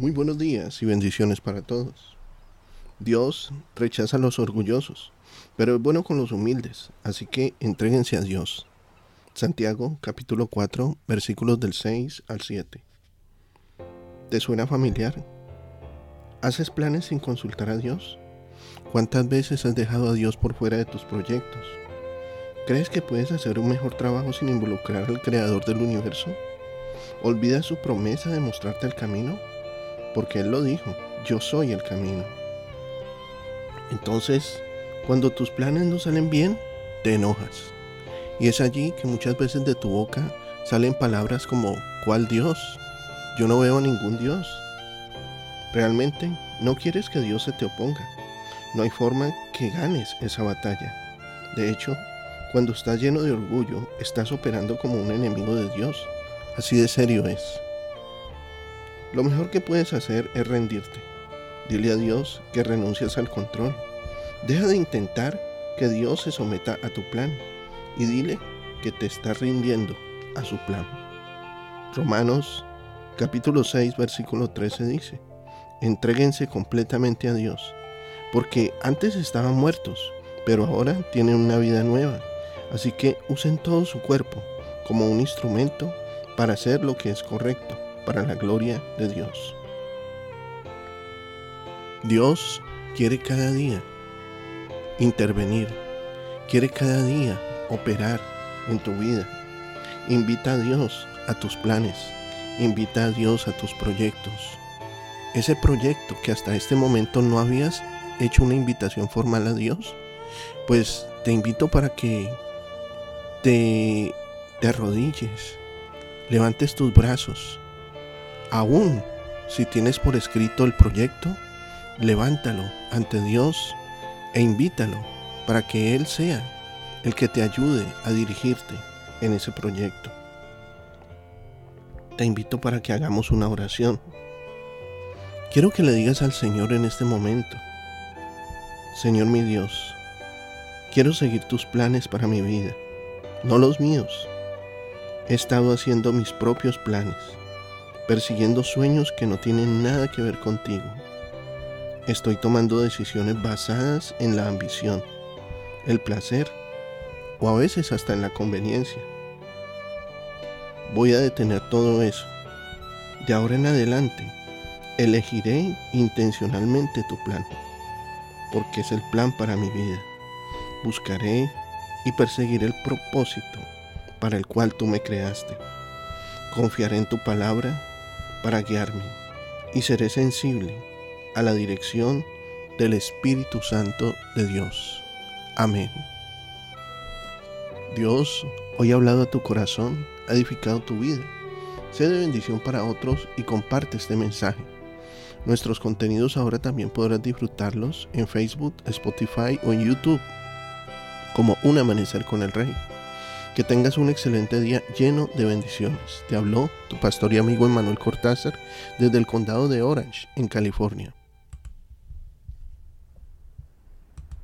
Muy buenos días y bendiciones para todos. Dios rechaza a los orgullosos, pero es bueno con los humildes, así que entréguense a Dios. Santiago capítulo 4 versículos del 6 al 7. ¿Te suena familiar? ¿Haces planes sin consultar a Dios? ¿Cuántas veces has dejado a Dios por fuera de tus proyectos? ¿Crees que puedes hacer un mejor trabajo sin involucrar al Creador del universo? ¿Olvidas su promesa de mostrarte el camino? Porque Él lo dijo, yo soy el camino. Entonces, cuando tus planes no salen bien, te enojas. Y es allí que muchas veces de tu boca salen palabras como, ¿cuál Dios? Yo no veo ningún Dios. Realmente no quieres que Dios se te oponga. No hay forma que ganes esa batalla. De hecho, cuando estás lleno de orgullo, estás operando como un enemigo de Dios. Así de serio es. Lo mejor que puedes hacer es rendirte. Dile a Dios que renuncias al control. Deja de intentar que Dios se someta a tu plan y dile que te estás rindiendo a su plan. Romanos capítulo 6 versículo 13 dice, entréguense completamente a Dios, porque antes estaban muertos, pero ahora tienen una vida nueva. Así que usen todo su cuerpo como un instrumento para hacer lo que es correcto para la gloria de Dios. Dios quiere cada día intervenir, quiere cada día operar en tu vida. Invita a Dios a tus planes, invita a Dios a tus proyectos. Ese proyecto que hasta este momento no habías hecho una invitación formal a Dios, pues te invito para que te, te arrodilles, levantes tus brazos Aún si tienes por escrito el proyecto, levántalo ante Dios e invítalo para que Él sea el que te ayude a dirigirte en ese proyecto. Te invito para que hagamos una oración. Quiero que le digas al Señor en este momento, Señor mi Dios, quiero seguir tus planes para mi vida, no los míos. He estado haciendo mis propios planes persiguiendo sueños que no tienen nada que ver contigo. Estoy tomando decisiones basadas en la ambición, el placer o a veces hasta en la conveniencia. Voy a detener todo eso. De ahora en adelante, elegiré intencionalmente tu plan, porque es el plan para mi vida. Buscaré y perseguiré el propósito para el cual tú me creaste. Confiaré en tu palabra para guiarme y seré sensible a la dirección del Espíritu Santo de Dios. Amén. Dios hoy ha hablado a tu corazón, ha edificado tu vida. Sé de bendición para otros y comparte este mensaje. Nuestros contenidos ahora también podrás disfrutarlos en Facebook, Spotify o en YouTube como Un Amanecer con el Rey. Que tengas un excelente día lleno de bendiciones. Te habló tu pastor y amigo Emmanuel Cortázar desde el condado de Orange, en California.